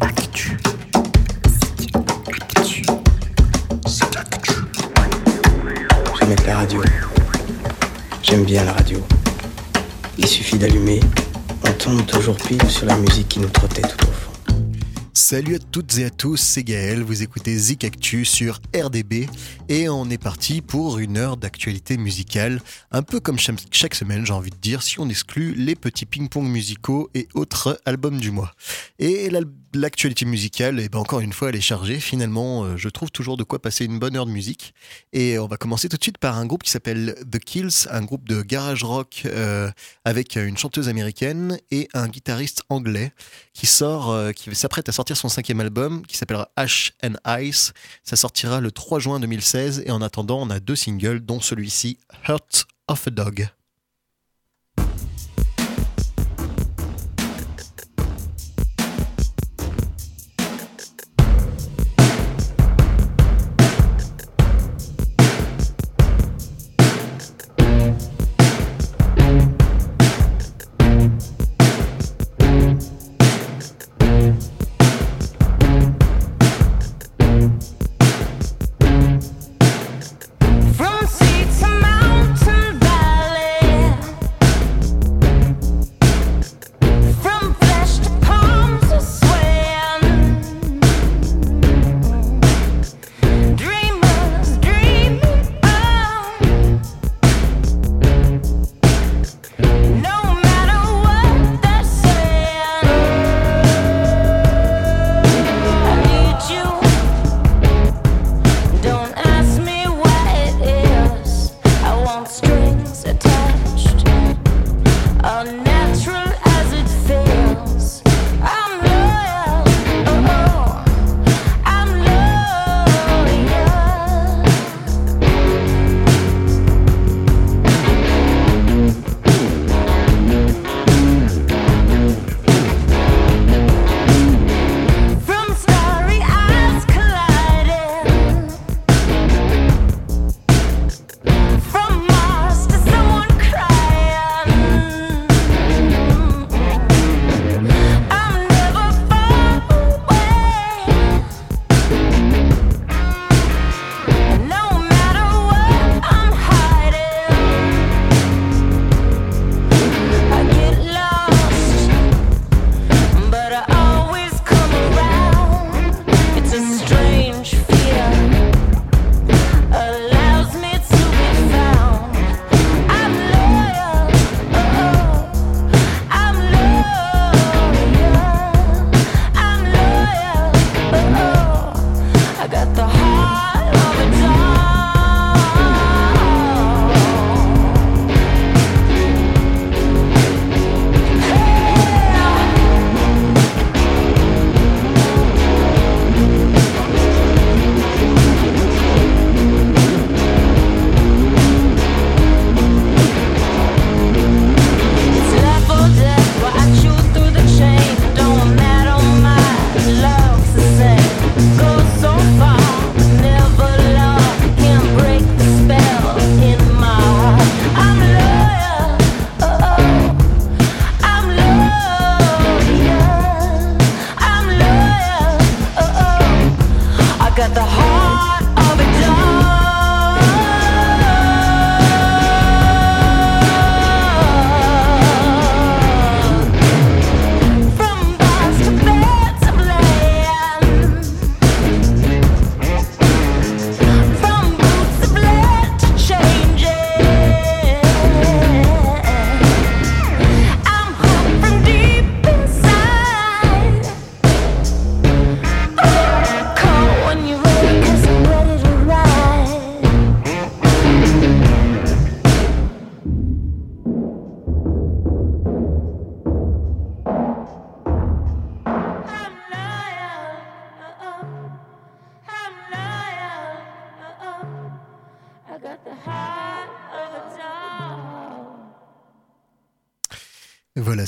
Actu. J'aime mettre la radio. J'aime bien la radio. Il suffit d'allumer, on tombe toujours pile sur la musique qui nous trottait tout au fond. Salut à toutes et à tous, c'est Gaël, vous écoutez Zik Actu sur RDB et on est parti pour une heure d'actualité musicale, un peu comme chaque semaine j'ai envie de dire, si on exclut les petits ping-pong musicaux et autres albums du mois. Et l'actualité musicale, et eh ben encore une fois, elle est chargée. Finalement, euh, je trouve toujours de quoi passer une bonne heure de musique. Et on va commencer tout de suite par un groupe qui s'appelle The Kills, un groupe de garage rock euh, avec une chanteuse américaine et un guitariste anglais qui sort, euh, qui s'apprête à sortir son cinquième album qui s'appellera Ash and Ice. Ça sortira le 3 juin 2016 et en attendant, on a deux singles, dont celui-ci, Hurt of a Dog.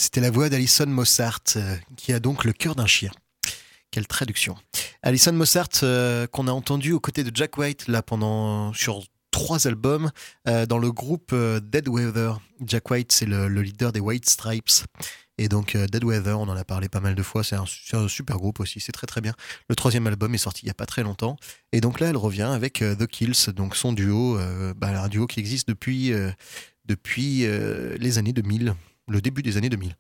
C'était la voix d'Alison Mossart, euh, qui a donc le cœur d'un chien. Quelle traduction. Alison Mossart, euh, qu'on a entendu aux côtés de Jack White, là, pendant, sur trois albums, euh, dans le groupe Dead Weather. Jack White, c'est le, leader des White Stripes. Et donc Dead Weather, on en a parlé pas mal de fois, c'est un, super groupe aussi, c'est très très bien. Le troisième album est sorti il y a pas très longtemps. Et donc là, elle revient avec The Kills, donc son duo, bah, un duo qui existe depuis, depuis les années 2000, le début des années 2000.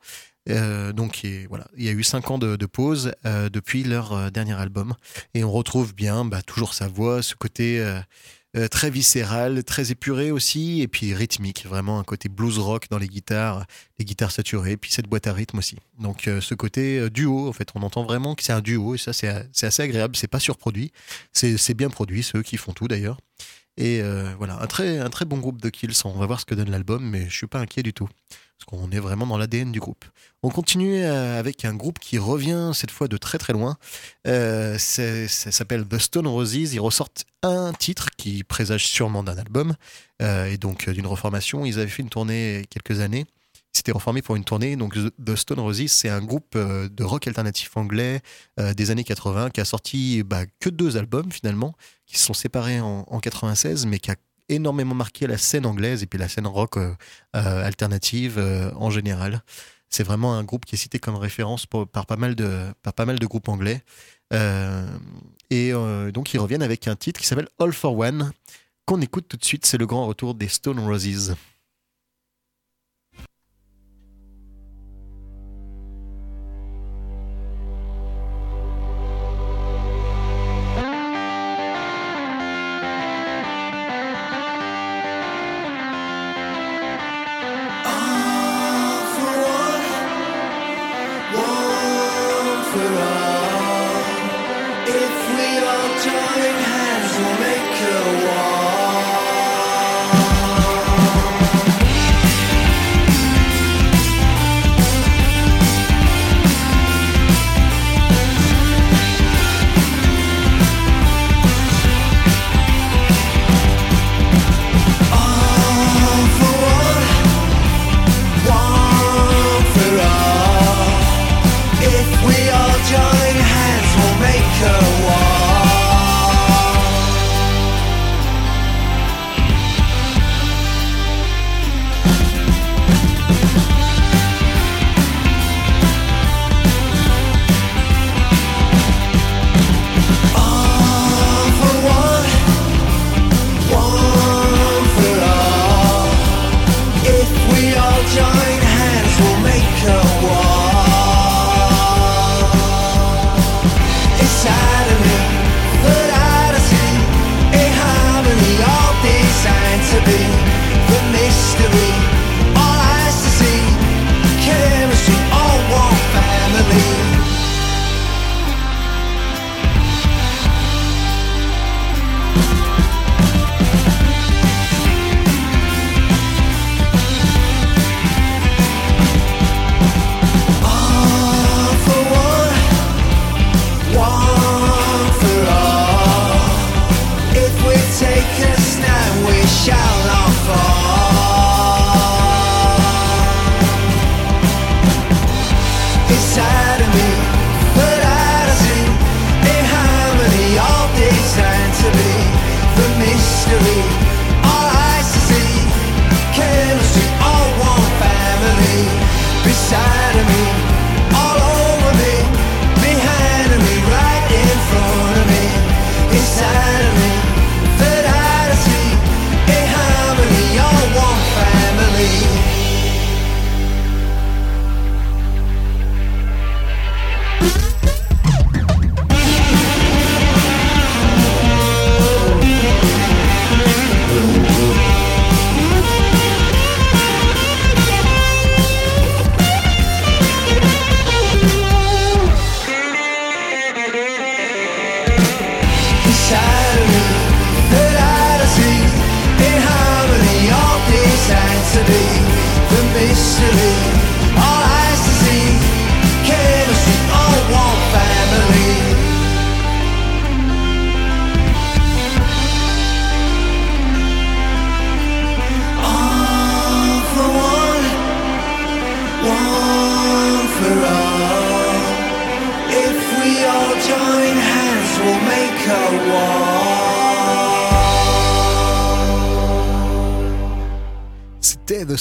Euh, donc voilà, il y a eu cinq ans de, pause euh, depuis leur euh, dernier album et on retrouve bien bah, toujours sa voix, ce côté très viscéral, très épuré aussi et puis rythmique, vraiment un côté blues rock dans les guitares, les guitares saturées, puis cette boîte à rythme aussi. Donc ce côté duo, en fait, on entend vraiment que c'est un duo et ça c'est assez agréable, c'est pas surproduit, c'est bien produit, ceux qui font tout d'ailleurs. Et voilà, un très, un très bon groupe de Kills. On va voir ce que donne l'album, mais je suis pas inquiet du tout parce qu'on est vraiment dans l'ADN du groupe. On continue euh, avec un groupe qui revient cette fois de très très loin. Euh, ça s'appelle The Stone Roses. Ils ressortent un titre qui présage sûrement d'un album euh, et donc d'une reformation. Ils avaient fait une tournée quelques années. Ils reformés pour une tournée. Donc The Stone Roses, c'est un groupe de rock alternatif anglais des années 80 qui a sorti bah, que deux albums finalement, qui se sont séparés en, en 96, mais qui a énormément marqué la scène anglaise et puis la scène rock euh, euh, alternative euh, en général. C'est vraiment un groupe qui est cité comme référence par, pas mal de, par pas mal de groupes anglais. et donc ils reviennent avec un titre qui s'appelle All for One, qu'on écoute tout de suite. C'est le grand retour des Stone Roses.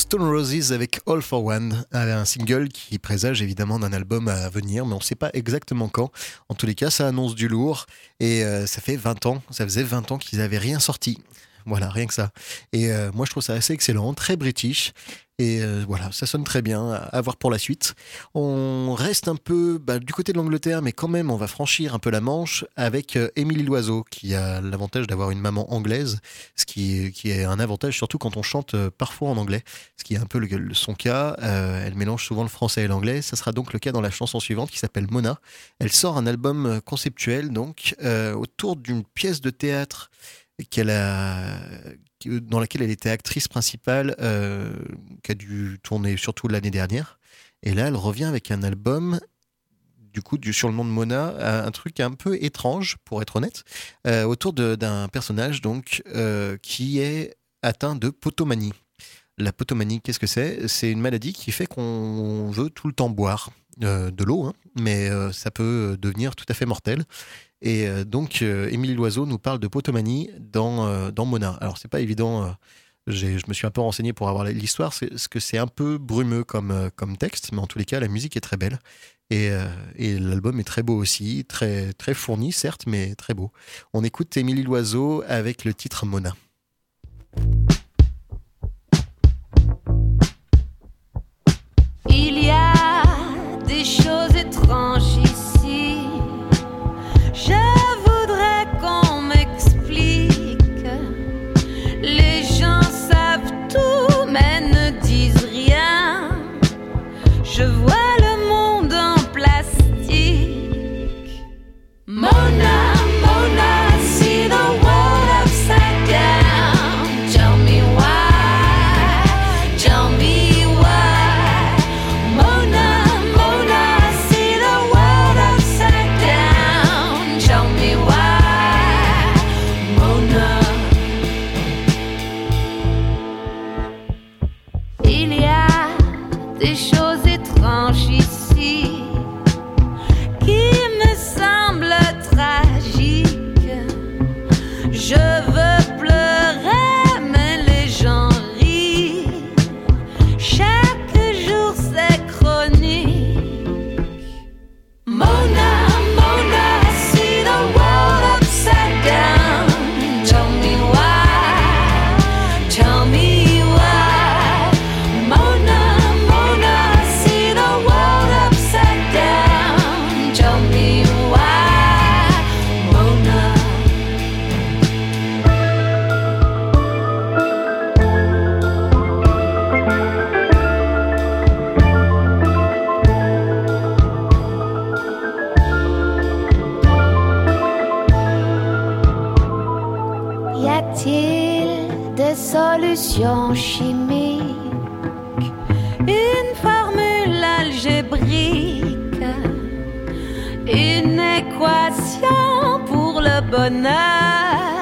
Stone Roses avec All for One, un single qui présage évidemment d'un album à venir, mais on ne sait pas exactement quand. En tous les cas, ça annonce du lourd et euh, ça fait 20 ans, ça faisait 20 ans qu'ils n'avaient rien sorti. Voilà, rien que ça. Et euh, moi, je trouve ça assez excellent, très british. Et euh, voilà, ça sonne très bien, à voir pour la suite. On reste un peu bah, du côté de l'Angleterre, mais quand même, on va franchir un peu la Manche avec euh, Émilie Loiseau, qui a l'avantage d'avoir une maman anglaise, ce qui, est un avantage surtout quand on chante parfois en anglais, ce qui est un peu le, son cas. elle mélange souvent le français et l'anglais. Ça sera donc le cas dans la chanson suivante qui s'appelle Mona. Elle sort un album conceptuel, donc, autour d'une pièce de théâtre qu'elle a, dans laquelle elle était actrice principale, euh, qui a dû tourner surtout l'année dernière. Et là, elle revient avec un album, du coup, du, sur le nom de Mona, un truc un peu étrange, pour être honnête, euh, autour d'un personnage donc euh, qui est atteint de potomanie. La potomanie, qu'est-ce que c'est? C'est une maladie qui fait qu'on veut tout le temps boire de l'eau, hein, mais ça peut devenir tout à fait mortel. Et euh, donc, euh, Émilie Loiseau nous parle de potomanie dans, euh, Mona. Alors, c'est pas évident. je me suis un peu renseigné pour avoir l'histoire, c'est que c'est un peu brumeux comme, comme texte, mais en tous les cas, la musique est très belle. Et, et l'album est très beau aussi, très, très fourni, certes, mais très beau. On écoute Émilie Loiseau avec le titre Mona. je vois solution chimique, une formule algébrique, une équation pour le bonheur.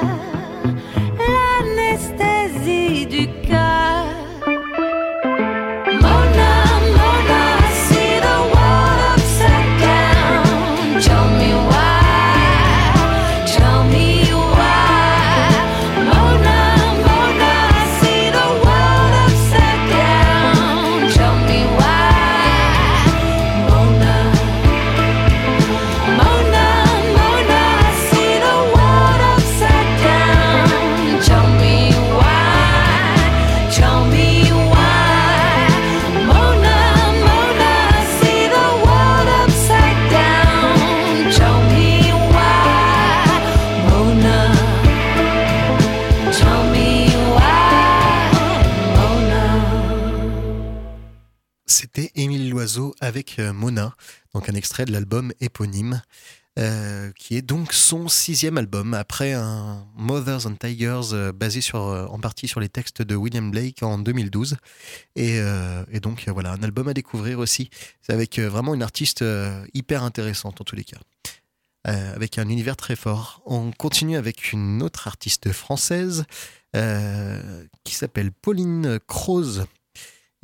Euh, Mona, donc un extrait de l'album éponyme, euh, qui est donc son sixième album, après un Mothers and Tigers euh, basé sur, en partie sur les textes de William Blake en 2012. Et, et donc voilà, un album à découvrir aussi, avec vraiment une artiste hyper intéressante en tous les cas. avec un univers très fort. On continue avec une autre artiste française qui s'appelle Pauline Croze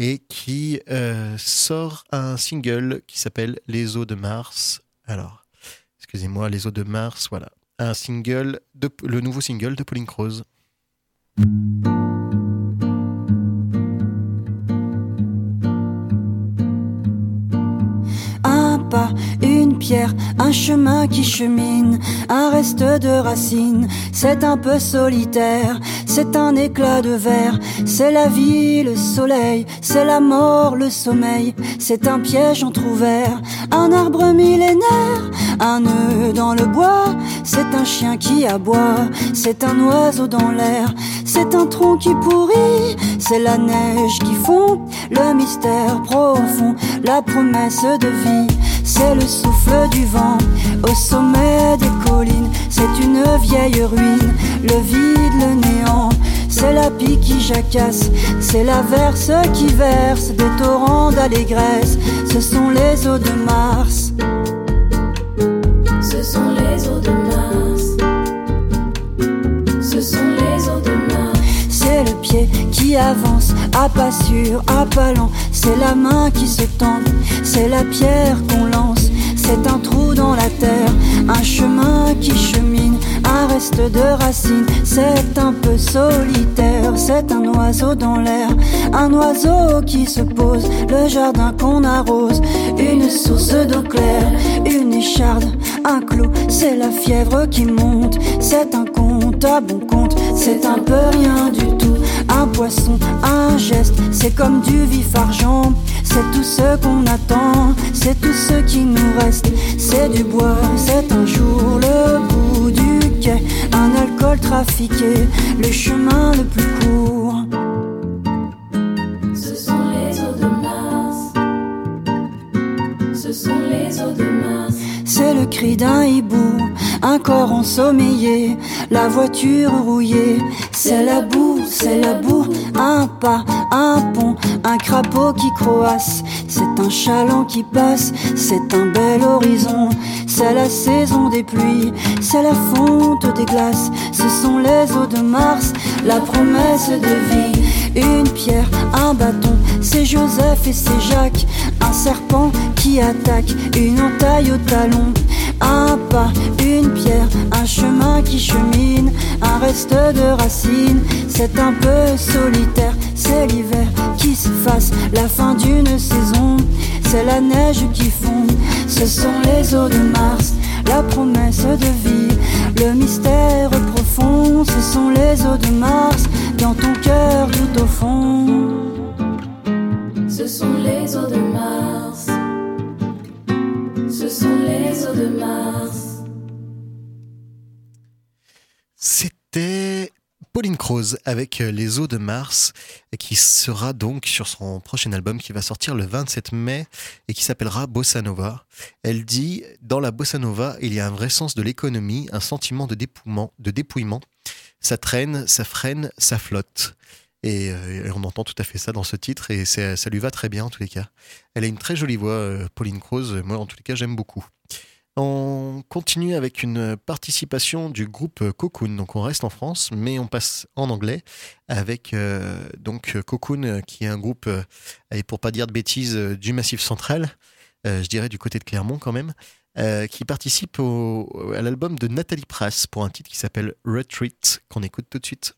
et qui euh, sort un single qui s'appelle Les eaux de Mars. Alors, excusez-moi, Les eaux de Mars, voilà. Un single, de, le nouveau single de Pauline Croze. Un pas, une un chemin qui chemine, un reste de racines. C'est un peu solitaire, c'est un éclat de verre. C'est la vie, le soleil, c'est la mort, le sommeil. C'est un piège entrouvert, un arbre millénaire, un nœud dans le bois. C'est un chien qui aboie, c'est un oiseau dans l'air. C'est un tronc qui pourrit, c'est la neige qui fond, le mystère profond, la promesse de vie. C'est le souffle du vent au sommet des collines. C'est une vieille ruine, le vide, le néant. C'est la pie qui jacasse, c'est la verse qui verse des torrents d'allégresse. Ce sont les eaux de Mars. Ce sont les eaux de Mars. Ce sont les eaux de Mars. C'est le pied qui avance, à pas sûr, à pas lent. C'est la main qui se tend, c'est la pierre qu'on lance. C'est un trou dans la terre, un chemin qui chemine, un reste de racines. C'est un peu solitaire, c'est un oiseau dans l'air, un oiseau qui se pose, le jardin qu'on arrose, une source d'eau claire, une écharde, un clou. C'est la fièvre qui monte, c'est un compte à bon compte, c'est un peu rien du tout. Un poisson, un geste, c'est comme du vif argent. C'est tout ce qu'on attend, c'est tout ce qui nous reste. C'est du bois, c'est un jour le bout du quai. Un alcool trafiqué, le chemin le plus court. Ce sont les eaux de Mars. Ce sont les eaux de Mars. C'est le cri d'un hibou, un corps ensommeillé, la voiture rouillée. C'est la boue, c'est la boue, un pas, un pont, un crapaud qui croasse. C'est un chaland qui passe, c'est un bel horizon. C'est la saison des pluies, c'est la fonte des glaces. Ce sont les eaux de Mars, la promesse de vie. Une pierre, un bâton, c'est Joseph et c'est Jacques. Un serpent qui attaque, une entaille au talon. Un pas, une pierre, un chemin qui chemine, un reste de racines. C'est un peu solitaire, c'est l'hiver qui s'efface, la fin d'une saison. C'est la neige qui fond, ce sont les eaux de Mars, la promesse de vie, le mystère profond. Ce sont les eaux de Mars, dans ton cœur tout au fond. Ce sont les eaux de Mars. Ce sont les eaux de Mars. C'était Pauline Croze avec Les eaux de Mars, qui sera donc sur son prochain album qui va sortir le 27 mai et qui s'appellera Bossa Nova. Elle dit Dans la Bossa Nova, il y a un vrai sens de l'économie, un sentiment de dépouillement, de dépouillement. Ça traîne, ça freine, ça flotte. Et, euh, et on entend tout à fait ça dans ce titre et ça lui va très bien en tous les cas. Elle a une très jolie voix, euh, Pauline Croze. Moi, en tous les cas, j'aime beaucoup. On continue avec une participation du groupe Cocoon. Donc on reste en France, mais on passe en anglais avec euh, donc Cocoon, qui est un groupe, et pour pas dire de bêtises, du Massif Central, je dirais du côté de Clermont quand même, qui participe à l'album de Nathalie Prass pour un titre qui s'appelle Retreat, qu'on écoute tout de suite.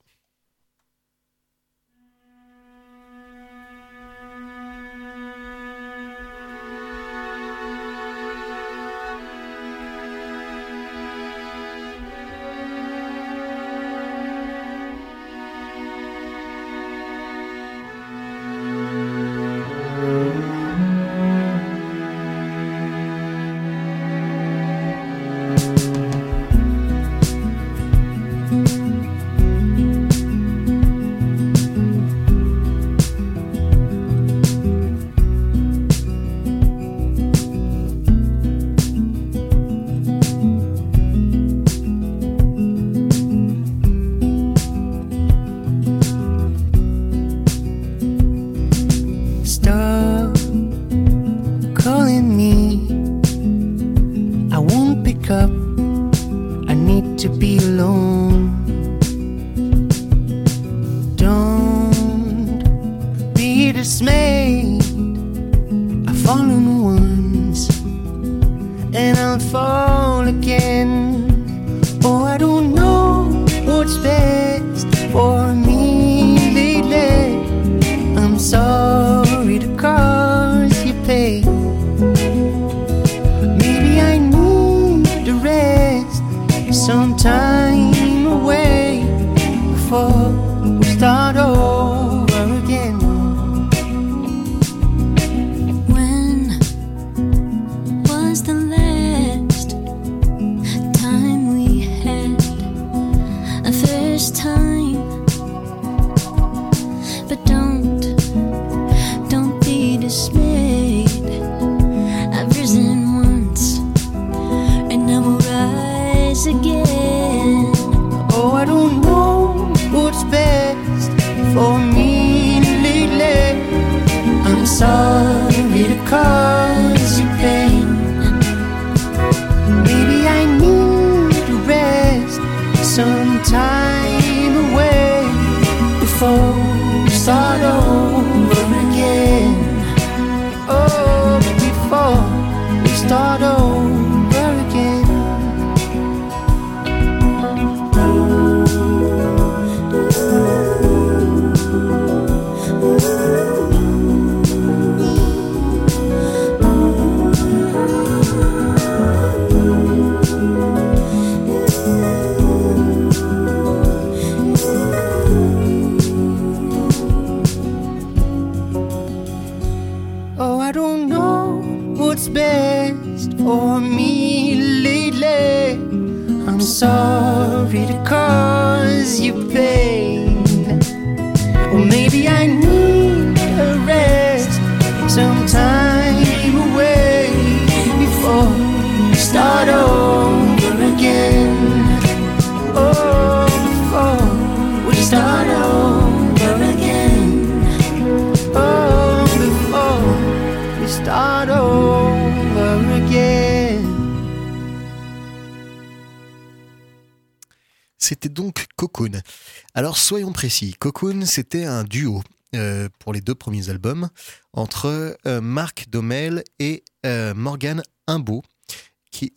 Soyons précis, Cocoon c'était un duo euh, pour les deux premiers albums entre euh, Marc Domel et euh, Morgan Imbeau.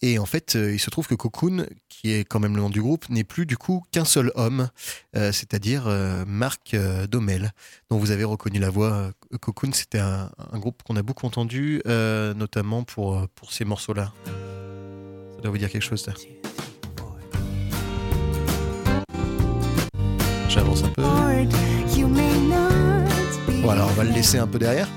Et en fait, euh, il se trouve que Cocoon, qui est quand même le nom du groupe, n'est plus du coup qu'un seul homme, c'est-à-dire Marc Domel, dont vous avez reconnu la voix. Cocoon, c'était un, groupe qu'on a beaucoup entendu, notamment pour, pour ces morceaux-là. Ça doit vous dire quelque chose, ça. Voilà, on va le laisser un peu derrière.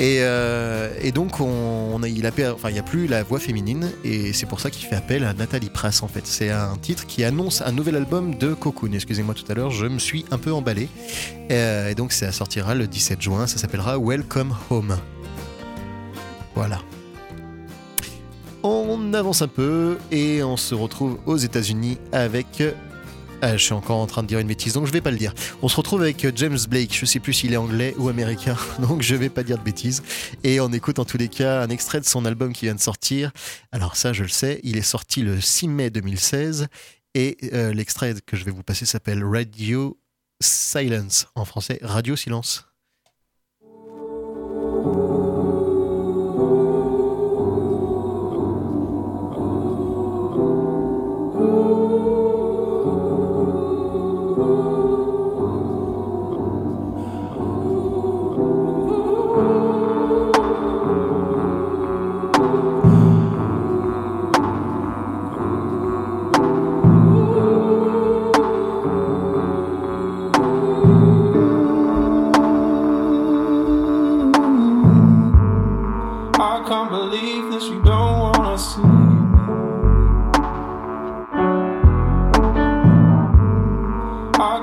Et, euh, donc, on, a, il a, per- enfin, n'y a plus la voix féminine, et c'est pour ça qu'il fait appel à Nathalie Prass, en fait. C'est un titre qui annonce un nouvel album de Cocoon. Excusez-moi tout à l'heure, je me suis un peu emballé. Euh, et donc, ça sortira le 17 juin, ça s'appellera Welcome Home. Voilà. On avance un peu et on se retrouve aux États-Unis avec. Ah, je suis encore en train de dire une bêtise, donc je vais pas le dire. On se retrouve avec James Blake. Je sais plus s'il est anglais ou américain, donc je vais pas dire de bêtises. Et on écoute en tous les cas un extrait de son album qui vient de sortir. Alors ça, je le sais, il est sorti le 6 mai 2016 et euh, l'extrait que je vais vous passer s'appelle Radio Silence en français, Radio Silence.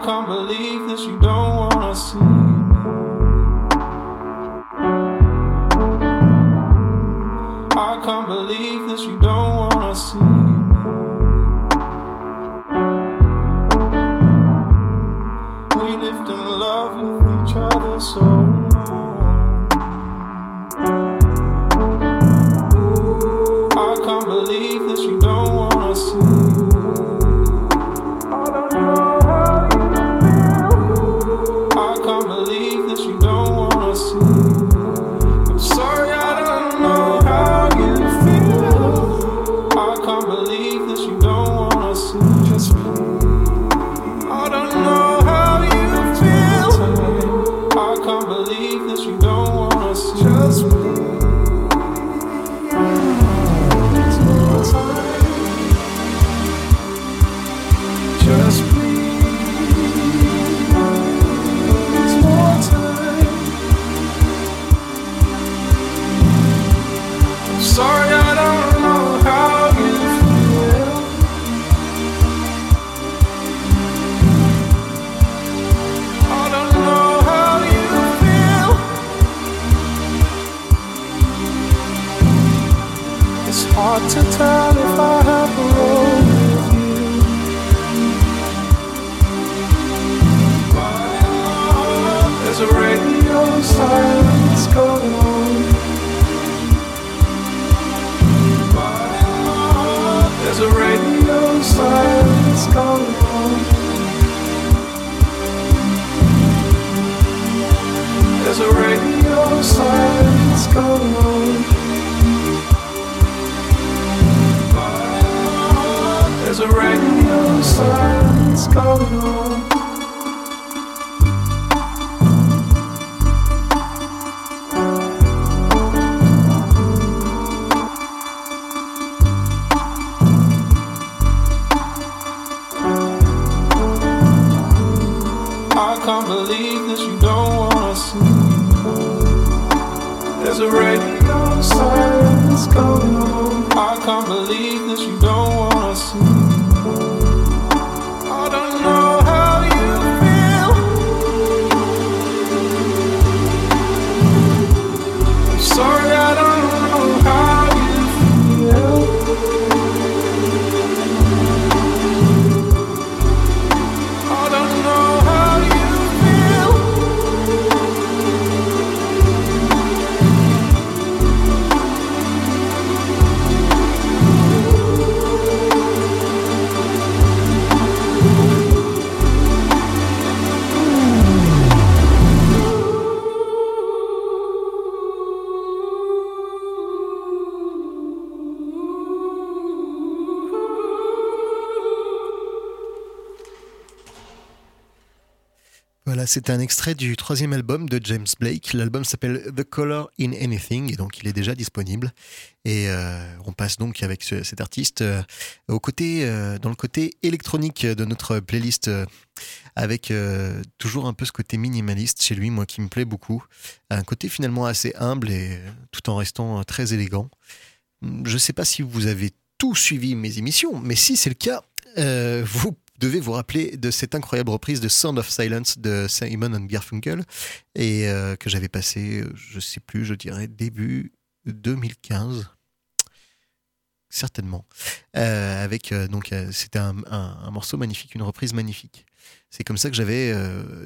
Can't believe that you don't wanna see There's a radio silence going on. C'est un extrait du troisième album de James Blake. L'album s'appelle The Color in Anything et donc il est déjà disponible. Et euh, on passe donc avec ce- cet artiste euh, au côté, euh, dans le côté électronique de notre playlist, avec toujours un peu ce côté minimaliste chez lui, moi qui me plaît beaucoup. Un côté finalement assez humble et tout en restant très élégant. Je ne sais pas si vous avez tout suivi mes émissions, mais si c'est le cas, euh, vous devez vous rappeler de cette incroyable reprise de Sound of Silence de Simon and Garfunkel et euh, que j'avais passé, je sais plus, je dirais début 2015 certainement. Euh, avec euh, donc c'était un, un- morceau magnifique une reprise magnifique. C'est comme ça que j'avais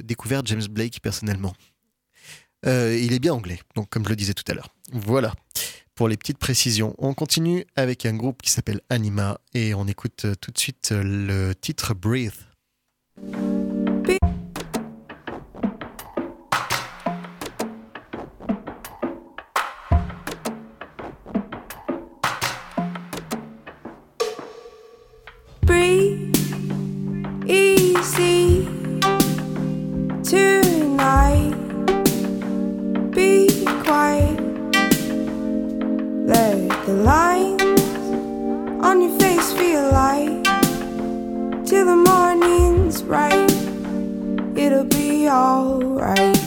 découvert James Blake personnellement. Il est bien anglais donc comme je le disais tout à l'heure. Voilà pour les petites précisions. On continue avec un groupe qui s'appelle Anima et on écoute tout de suite le titre. Breathe the lines on your face feel light till the morning's right. It'll be alright.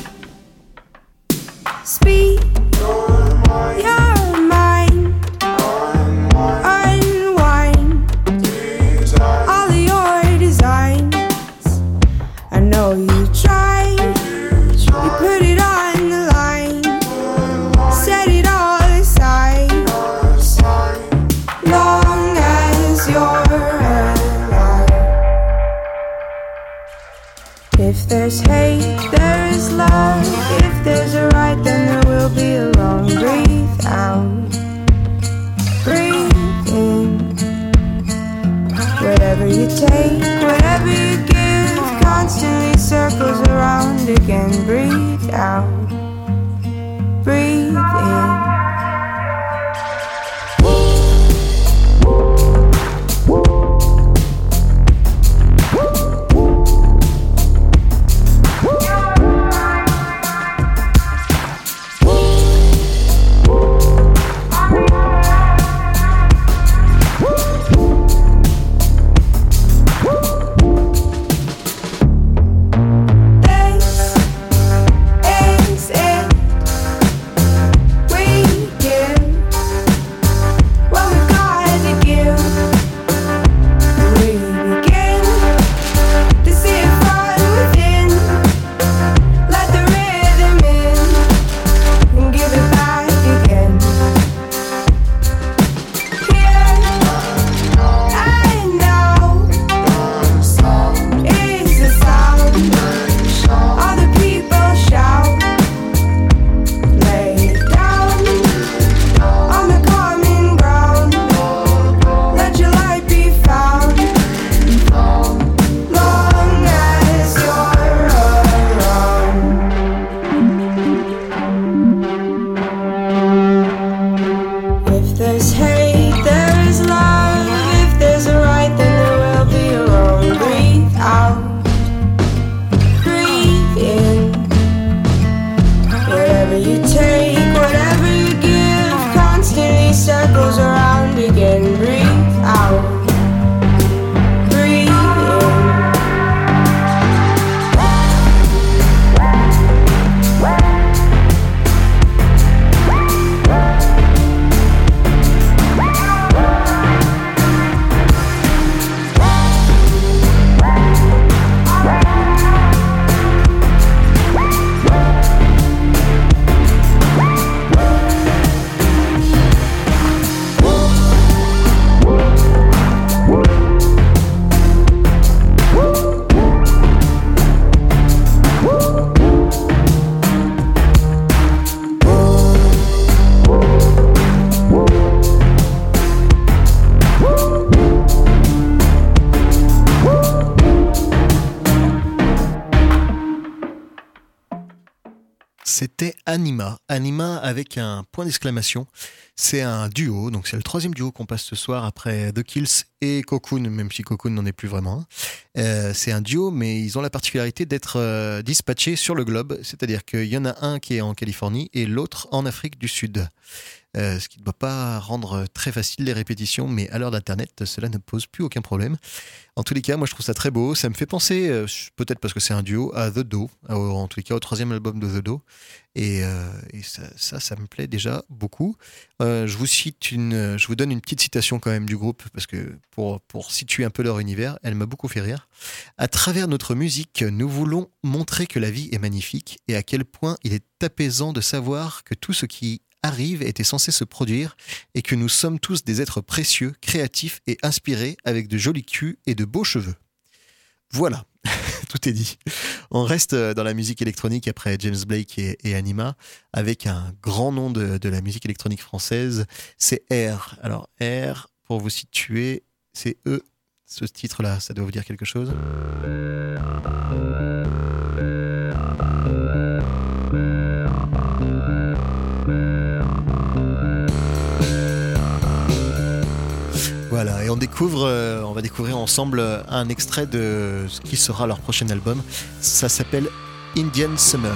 There's hate, there is love. If there's a right, then there will be a wrong. Breathe out, breathe in. Whatever you take, whatever you give, constantly circles around again. Breathe out, avec un point d'exclamation. C'est un duo, donc c'est le troisième duo qu'on passe ce soir après The Kills et Cocoon, même si Cocoon n'en est plus vraiment. Euh, c'est un duo, mais ils ont la particularité d'être euh, dispatchés sur le globe, c'est-à-dire qu'il y en a un qui est en Californie et l'autre en Afrique du Sud. Euh, ce qui ne doit pas rendre très facile les répétitions, mais à l'heure d'Internet, cela ne pose plus aucun problème. En tous les cas, moi je trouve ça très beau. Ça me fait penser, euh, peut-être parce que c'est un duo, à The Do, en tous les cas au troisième album de The Do. Et, ça, ça, me plaît déjà beaucoup. Euh, je vous cite une, je vous donne une petite citation quand même du groupe parce que pour, pour situer un peu leur univers, elle m'a beaucoup fait rire. À travers notre musique, nous voulons montrer que la vie est magnifique et à quel point il est apaisant de savoir que tout ce qui arrive était censé se produire et que nous sommes tous des êtres précieux, créatifs et inspirés avec de jolis culs et de beaux cheveux. Voilà, tout est dit. On reste dans la musique électronique après James Blake et, Anima avec un grand nom de, de la musique électronique française, c'est R. Alors R, pour vous situer, c'est E. Ce titre-là, ça doit vous dire quelque chose? Euh, on va découvrir ensemble un extrait de ce qui sera leur prochain album. Ça s'appelle Indian Summer.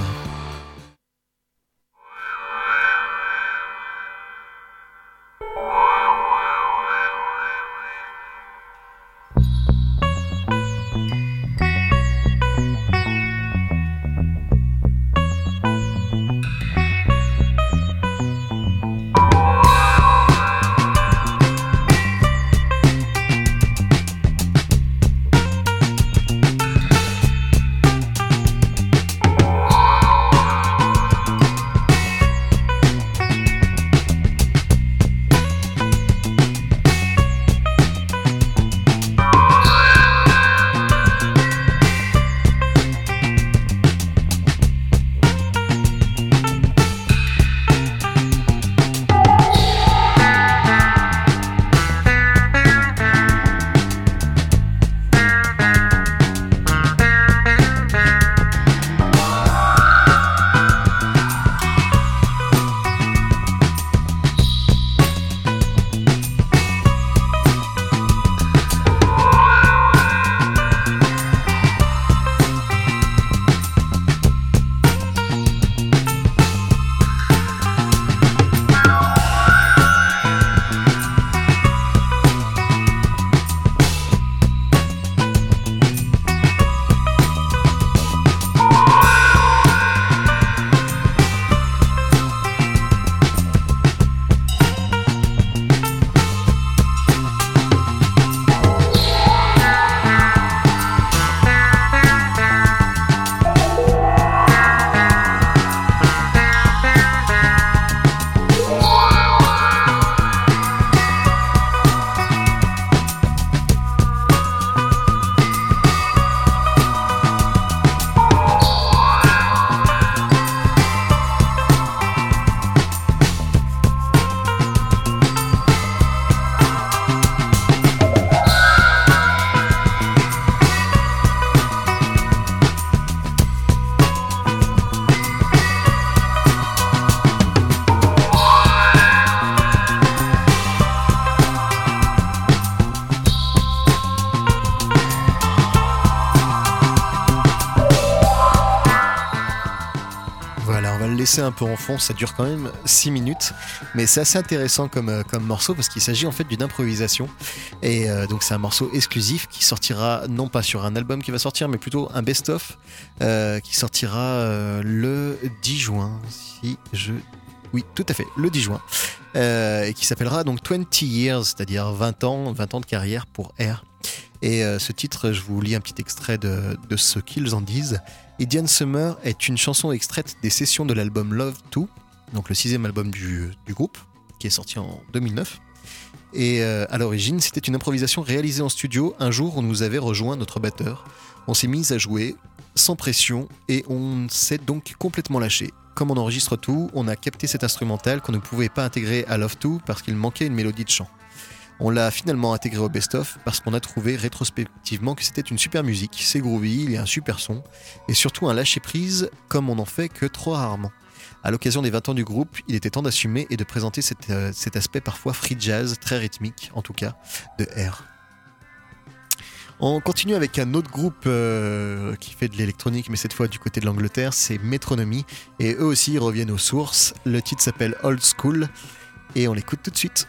Un peu en fond, ça dure quand même 6 minutes, mais c'est assez intéressant comme, euh, comme morceau parce qu'il s'agit en fait d'une improvisation. Et euh, donc c'est un morceau exclusif qui sortira non pas sur un album qui va sortir, mais plutôt un best-of euh, qui sortira le 10 juin, si je... Oui, tout à fait, le 10 juin. et qui s'appellera donc 20 Years, c'est-à-dire 20 ans, 20 ans de carrière pour R. Et ce titre, je vous lis un petit extrait de, de ce qu'ils en disent. Indian Summer est une chanson extraite des sessions de l'album Love 2, donc le sixième album du, groupe, qui est sorti en 2009. Et euh, à l'origine, c'était une improvisation réalisée en studio un jour où nous avait rejoint notre batteur. On s'est mis à jouer sans pression et on s'est donc complètement lâché. Comme on enregistre tout, on a capté cet instrumental qu'on ne pouvait pas intégrer à Love 2 parce qu'il manquait une mélodie de chant. On l'a finalement intégré au best-of parce qu'on a trouvé rétrospectivement que c'était une super musique, c'est groovy, il y a un super son et surtout un lâcher-prise comme on n'en fait que trop rarement. À l'occasion des 20 ans du groupe, il était temps d'assumer et de présenter cet, euh, cet aspect parfois free jazz, très rythmique en tout cas, de R. On continue avec un autre groupe euh, qui fait de l'électronique, mais cette fois du côté de l'Angleterre, c'est Metronomy, et eux aussi reviennent aux sources. Le titre s'appelle Old School, et on l'écoute tout de suite.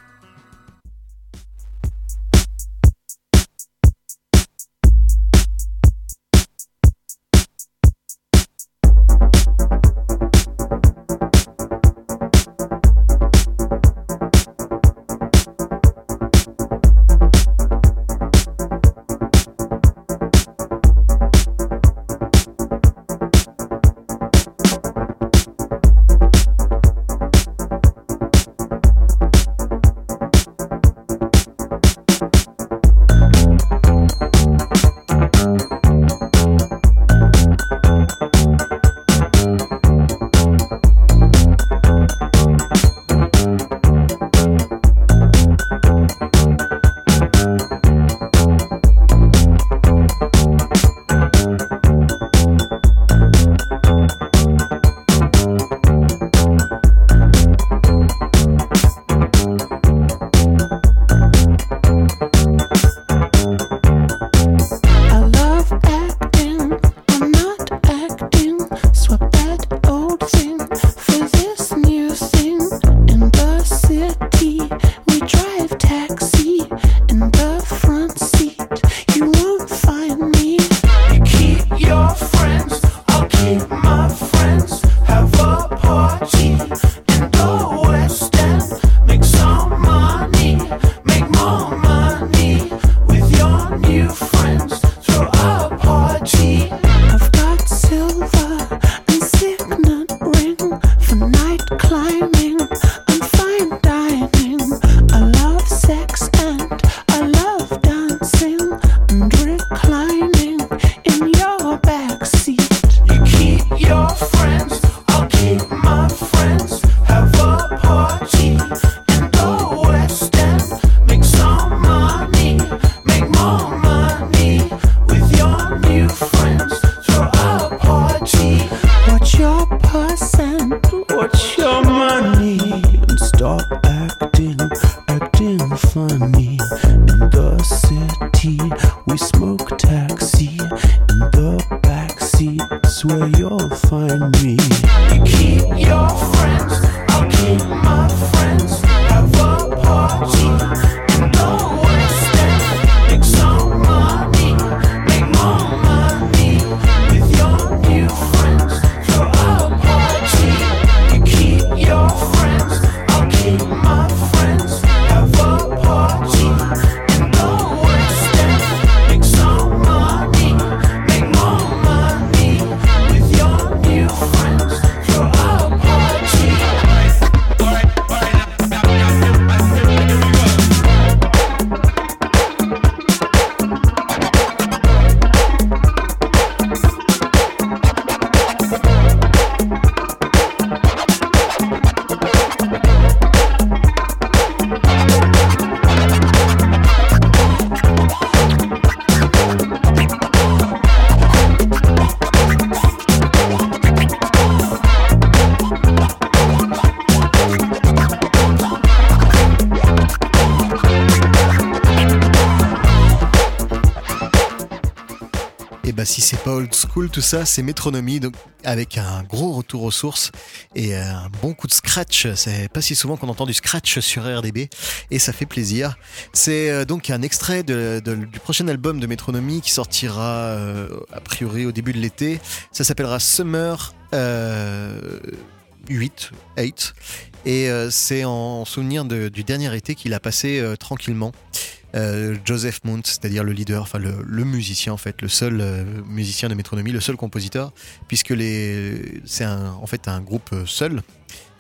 Bah si c'est pas old school tout ça, c'est Métronomie, donc avec un gros retour aux sources et un bon coup de scratch. C'est pas si souvent qu'on entend du scratch sur RDB et ça fait plaisir. C'est euh, donc un extrait du prochain album de Métronomie qui sortira euh, a priori au début de l'été. Ça s'appellera Summer euh, 8, 8 et euh, c'est en souvenir du dernier été qu'il a passé euh, tranquillement. Euh, Joseph Mount, c'est-à-dire le leader, enfin le, musicien en fait, le seul euh, musicien de Métronomie, le seul compositeur, puisque c'est en fait un groupe euh, seul.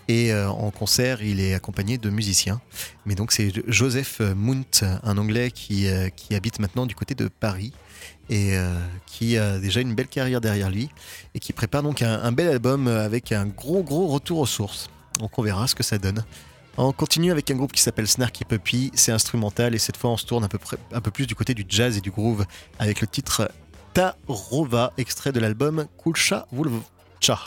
Et en concert, il est accompagné de musiciens. Mais donc c'est Joseph Mount, un Anglais qui, habite maintenant du côté de Paris et qui a déjà une belle carrière derrière lui et qui prépare donc un, un bel album avec un gros gros retour aux sources. Donc on verra ce que ça donne. On continue avec un groupe qui s'appelle Snarky Puppy, c'est instrumental et cette fois on se tourne un peu, plus du côté du jazz et du groove avec le titre Tarova, extrait de l'album Kulcha Vulcha.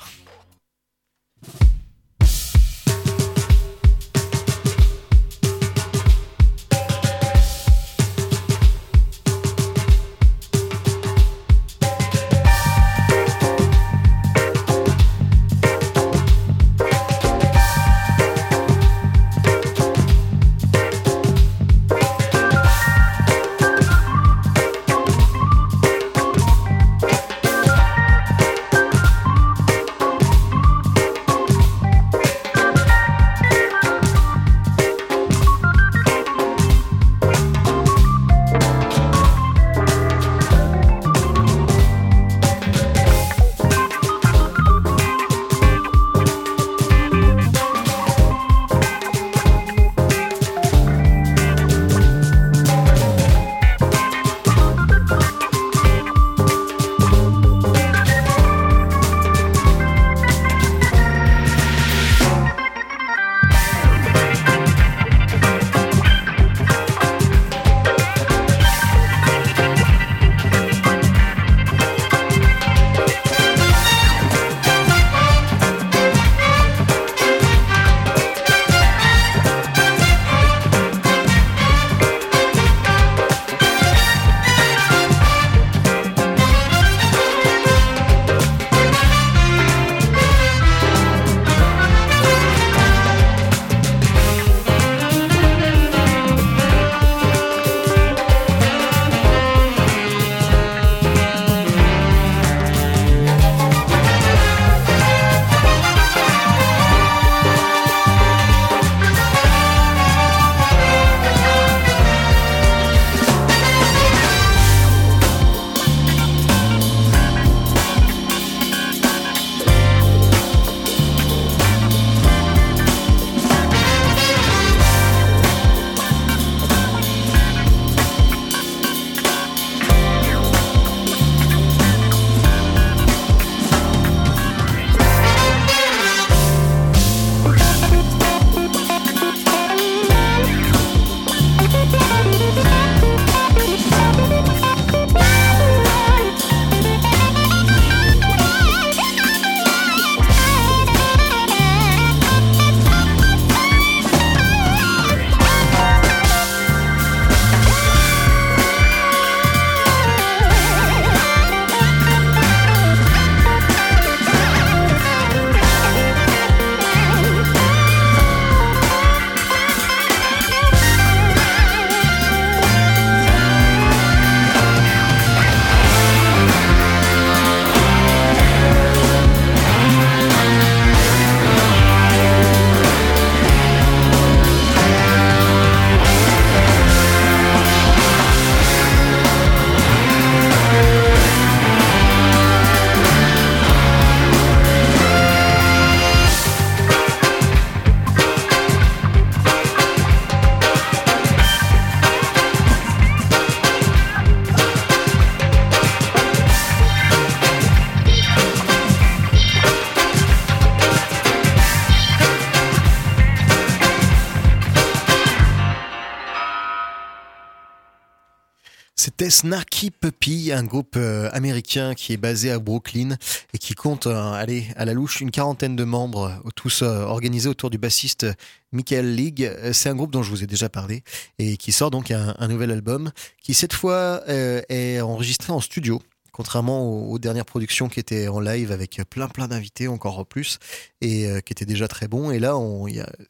Snarky Puppy, un groupe euh, américain qui est basé à Brooklyn et qui compte, euh, allez, à la louche, une quarantaine de membres, tous euh, organisés autour du bassiste Michael League. C'est un groupe dont je vous ai déjà parlé et qui sort donc un, nouvel album qui cette fois est enregistré en studio. Contrairement aux, dernières productions qui étaient en live avec plein plein d'invités, encore plus, et euh, qui étaient déjà très bons. Et là,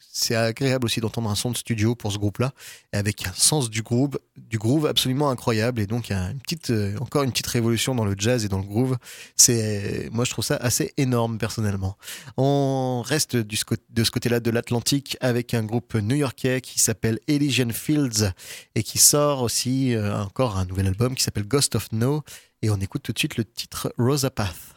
c'est agréable aussi d'entendre un son de studio pour ce groupe-là, avec un sens du groove, du groove absolument incroyable. Et donc, une petite, euh, encore une petite révolution dans le jazz et dans le groove. C'est, moi, je trouve ça assez énorme personnellement. On reste de ce côté-là de l'Atlantique avec un groupe new-yorkais qui s'appelle Elysian Fields et qui sort aussi euh, encore un nouvel album qui s'appelle Ghost of No. Et on écoute tout de suite le titre Rosa Path.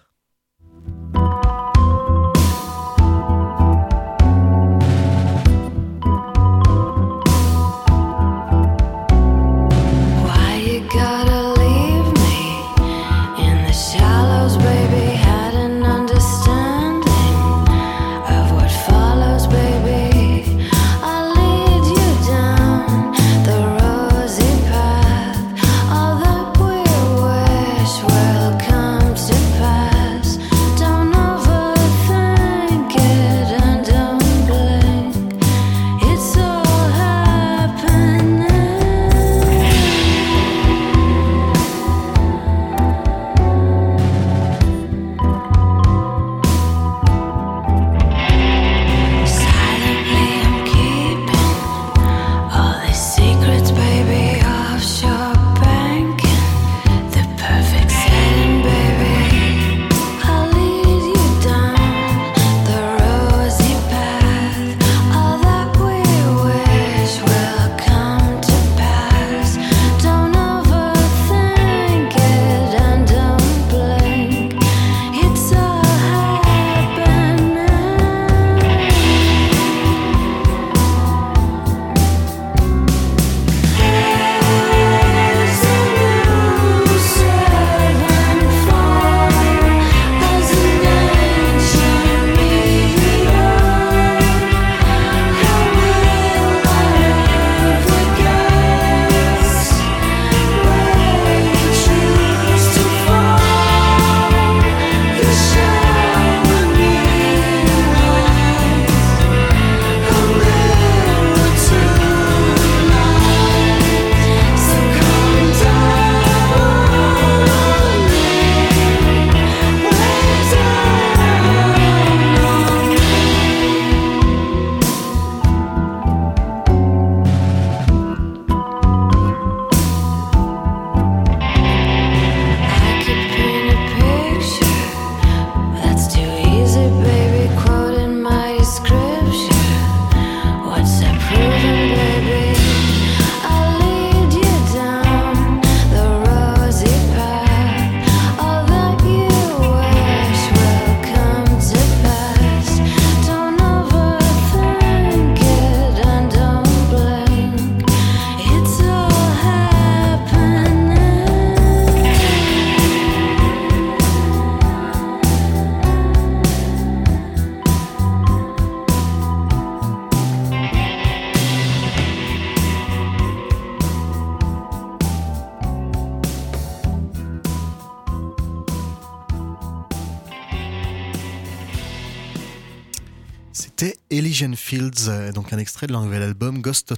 Un extrait de leur nouvel album Ghost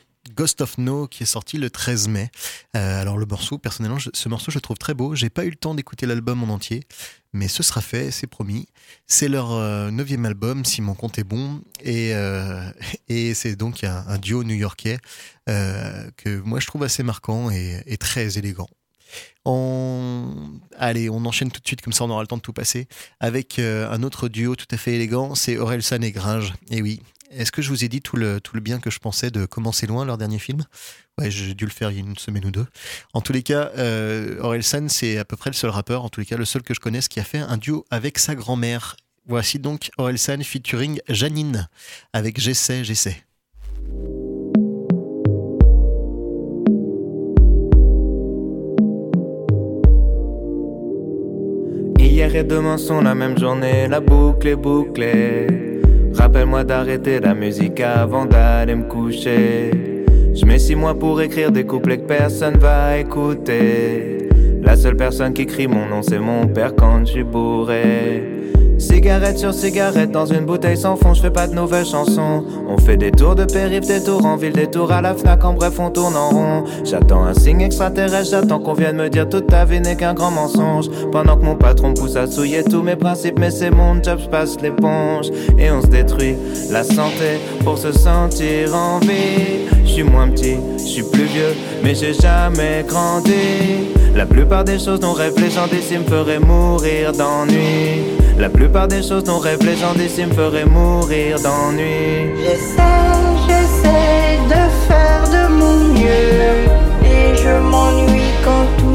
of, No qui est sorti le 13 mai. Euh, alors le morceau, personnellement, je- ce morceau je le trouve très beau. J'ai pas eu le temps d'écouter l'album en entier, mais ce sera fait, c'est promis. C'est leur euh, neuvième album, si mon compte est bon, et, euh, c'est donc un, duo new-yorkais que moi je trouve assez marquant et, très élégant. On... Allez, on enchaîne tout de suite, comme ça on aura le temps de tout passer, avec un autre duo tout à fait élégant, c'est Orelsan et Gringe. Et oui, est-ce que je vous ai dit tout le, bien que je pensais de Comment c'est loin, leur dernier film? Ouais, j'ai dû le faire il y a une semaine ou deux. En tous les cas, euh, Orelsan, c'est à peu près le seul rappeur, en tous les cas le seul que je connaisse, qui a fait un duo avec sa grand-mère. Voici donc Orelsan featuring Janine, avec J'essaie, j'essaie. Hier et demain sont la même journée, la boucle est bouclée. Rappelle-moi d'arrêter la musique avant d'aller me coucher. Je mets six mois pour écrire des couplets que personne va écouter. La seule personne qui crie mon nom, c'est mon père quand je suis bourré. Cigarette sur cigarette dans une bouteille sans fond, je fais pas de nouvelles chansons. On fait des tours de périph', des tours en ville, des tours à la Fnac, en bref on tourne en rond. J'attends un signe extraterrestre, j'attends qu'on vienne me dire toute ta vie n'est qu'un grand mensonge. Pendant que mon patron pousse à souiller tous mes principes, mais c'est mon job, je passe l'éponge. Et on se détruit la santé pour se sentir en vie. Je suis moins petit, je suis plus vieux, mais j'ai jamais grandi. La plupart des choses dont rêvent les gens d'ici me feraient mourir d'ennui. La plupart des choses dont rêvent les gens d'ici me feraient mourir d'ennui. J'essaie, j'essaie de faire de mon mieux. Et je m'ennuie quand tout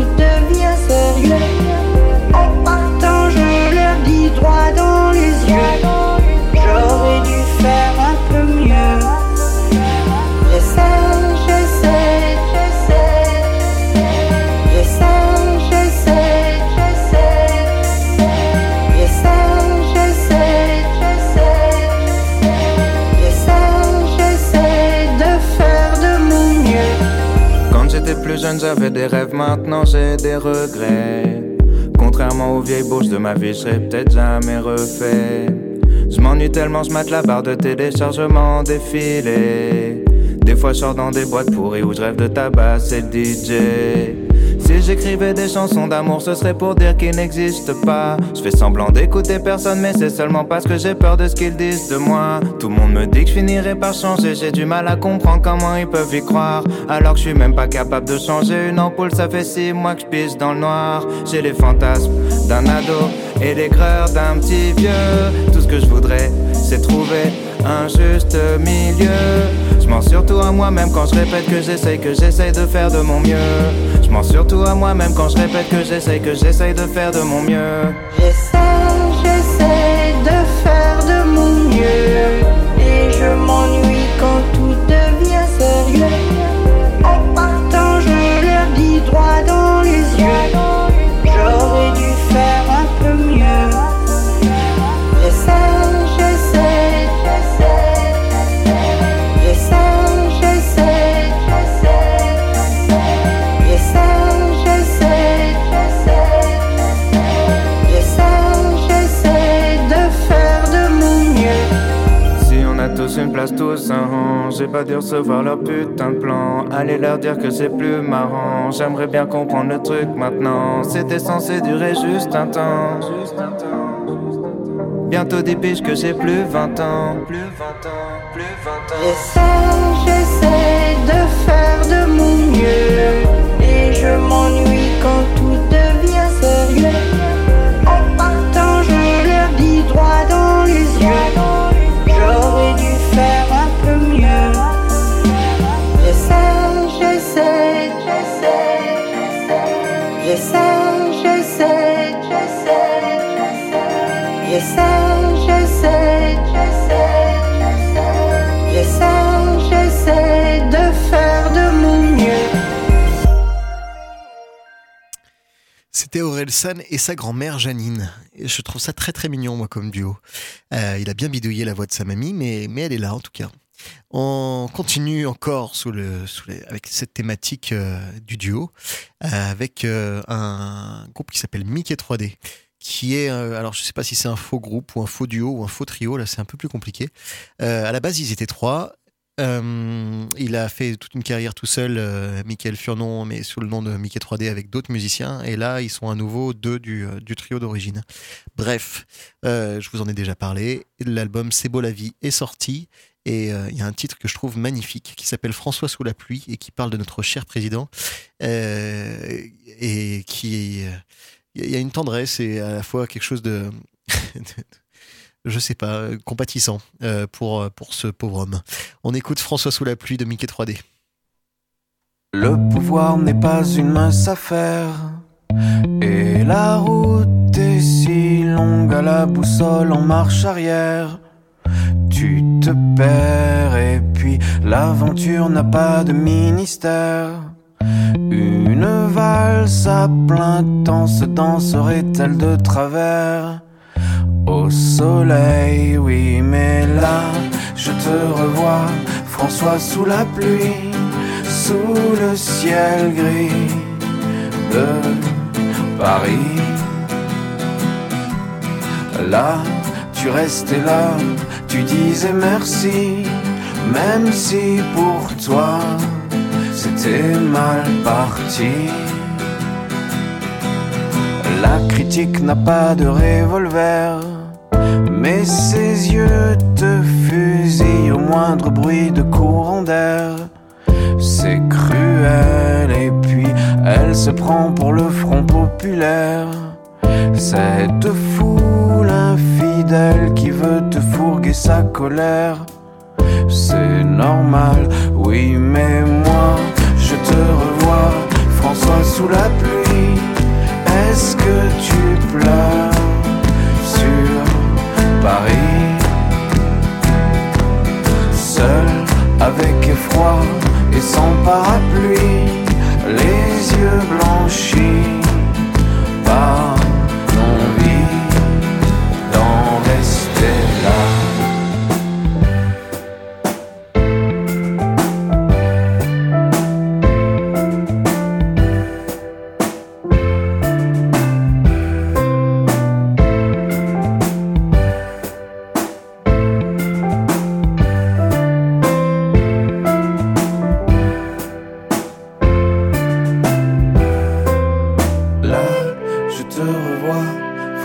maintenant j'ai des regrets. Contrairement aux vieilles bouches de ma vie, je serais peut-être jamais refait. Je m'ennuie tellement, je mate la barre de téléchargement défilé. Des fois, je sors dans des boîtes pourries où je rêve de tabac, c'est le DJ. Si j'écrivais des chansons d'amour, ce serait pour dire qu'ils n'existent pas. Je fais semblant d'écouter personne, mais c'est seulement parce que j'ai peur de ce qu'ils disent de moi. Tout le monde me dit que je finirai par changer, j'ai du mal à comprendre comment ils peuvent y croire. Alors que je suis même pas capable de changer une ampoule, ça fait six mois que je pisse dans le noir. J'ai les fantasmes d'un ado et l'aigreur d'un petit vieux. Tout ce que je voudrais, c'est trouver un juste milieu. Je mens surtout à moi-même quand je répète que j'essaye, que j'essaye de faire de mon mieux. Surtout à moi-même quand je répète que j'essaye, que j'essaye de faire de mon mieux. J'essaie, j'essaie de faire de mon mieux. Et je m'ennuie quand tout devient sérieux. En partant, je leur dis droit dans les yeux. Tous un rang, j'ai pas dû recevoir leur putain de plan. Allez leur dire que c'est plus marrant. J'aimerais bien comprendre le truc maintenant. C'était censé durer juste un temps. Bientôt des que j'ai plus 20 ans. Plus 20 ans, plus 20 ans. J'essaie, j'essaie de faire de mon mieux. Et je m'ennuie quand tout C'était Aurel et sa grand-mère Janine. Je trouve ça très très mignon, moi, comme duo. Euh, il a bien bidouillé la voix de sa mamie, mais, elle est là, en tout cas. On continue encore avec cette thématique euh, du duo, euh, avec un groupe qui s'appelle Mickey 3D, qui est, euh, alors je sais pas si c'est un faux groupe ou un faux duo ou un faux trio, là c'est un peu plus compliqué. Euh, à la base, ils étaient trois. Euh, il a fait toute une carrière tout seul, Michael Furnon, mais sous le nom de Mickey 3D avec d'autres musiciens. Et là, ils sont à nouveau deux du, du trio d'origine. Bref, je vous en ai déjà parlé. L'album C'est beau la vie est sorti. Et il y a un titre que je trouve magnifique qui s'appelle François sous la pluie et qui parle de notre cher président. Et qui. Il y a une tendresse et à la fois quelque chose de. je sais pas, compatissant euh, pour, euh, pour ce pauvre homme. On écoute François sous la pluie de Mickey 3D. Le pouvoir n'est pas une mince affaire. Et la route est si longue à la boussole en marche arrière. Tu te perds et puis l'aventure n'a pas de ministère. Une valse à plein temps se danserait-elle de travers? Au soleil, oui, mais là, je te revois, François sous la pluie. sous le ciel gris de Paris. Là, tu restais là, tu disais merci, même si pour toi c'était mal parti. La critique n'a pas de revolver, mais ses yeux te fusillent au moindre bruit de courant d'air. C'est cruel et puis elle se prend pour le front populaire. Cette foule infidèle qui veut te fourguer sa colère. C'est normal, oui, mais moi te revois, François sous la pluie. Est-ce que tu pleures sur Paris? Seul, avec effroi et sans parapluie, les yeux blanchis par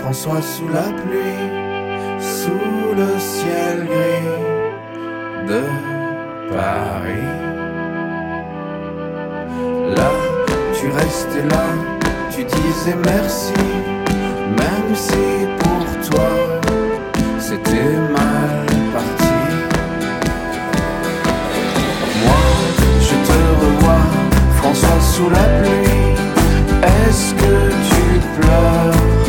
François sous la pluie, sous le ciel gris de Paris. Là, tu restais là, tu disais merci, même si pour toi c'était mal parti. Moi, je te revois, François sous la pluie. Est-ce que tu pleures?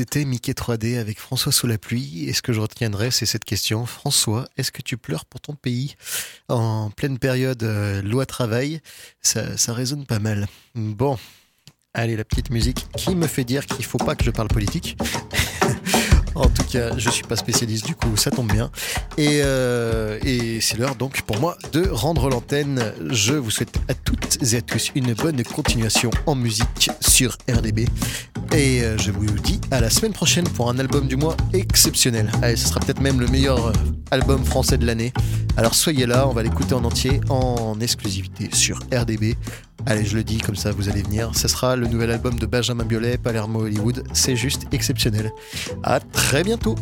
C'était Mickey 3D avec François sous la pluie. Et ce que je retiendrai, c'est cette question. François, est-ce que tu pleures pour ton pays? En pleine période euh, loi travail, ça, ça résonne pas mal. Bon, allez, la petite musique qui me fait dire qu'il faut pas que je parle politique. En tout cas, je suis pas spécialiste du coup, ça tombe bien. Et, euh, et c'est l'heure donc pour moi de rendre l'antenne. Je vous souhaite à toutes et à tous une bonne continuation en musique sur RDB. Et euh, je vous dis à la semaine prochaine pour un album du mois exceptionnel. Allez, ce sera peut-être même le meilleur euh, album français de l'année. Alors soyez là, on va l'écouter en entier, en exclusivité sur RDB. Allez, je le dis, comme ça vous allez venir. Ce sera le nouvel album de Benjamin Biolay, Palermo Hollywood. C'est juste exceptionnel. À très bientôt!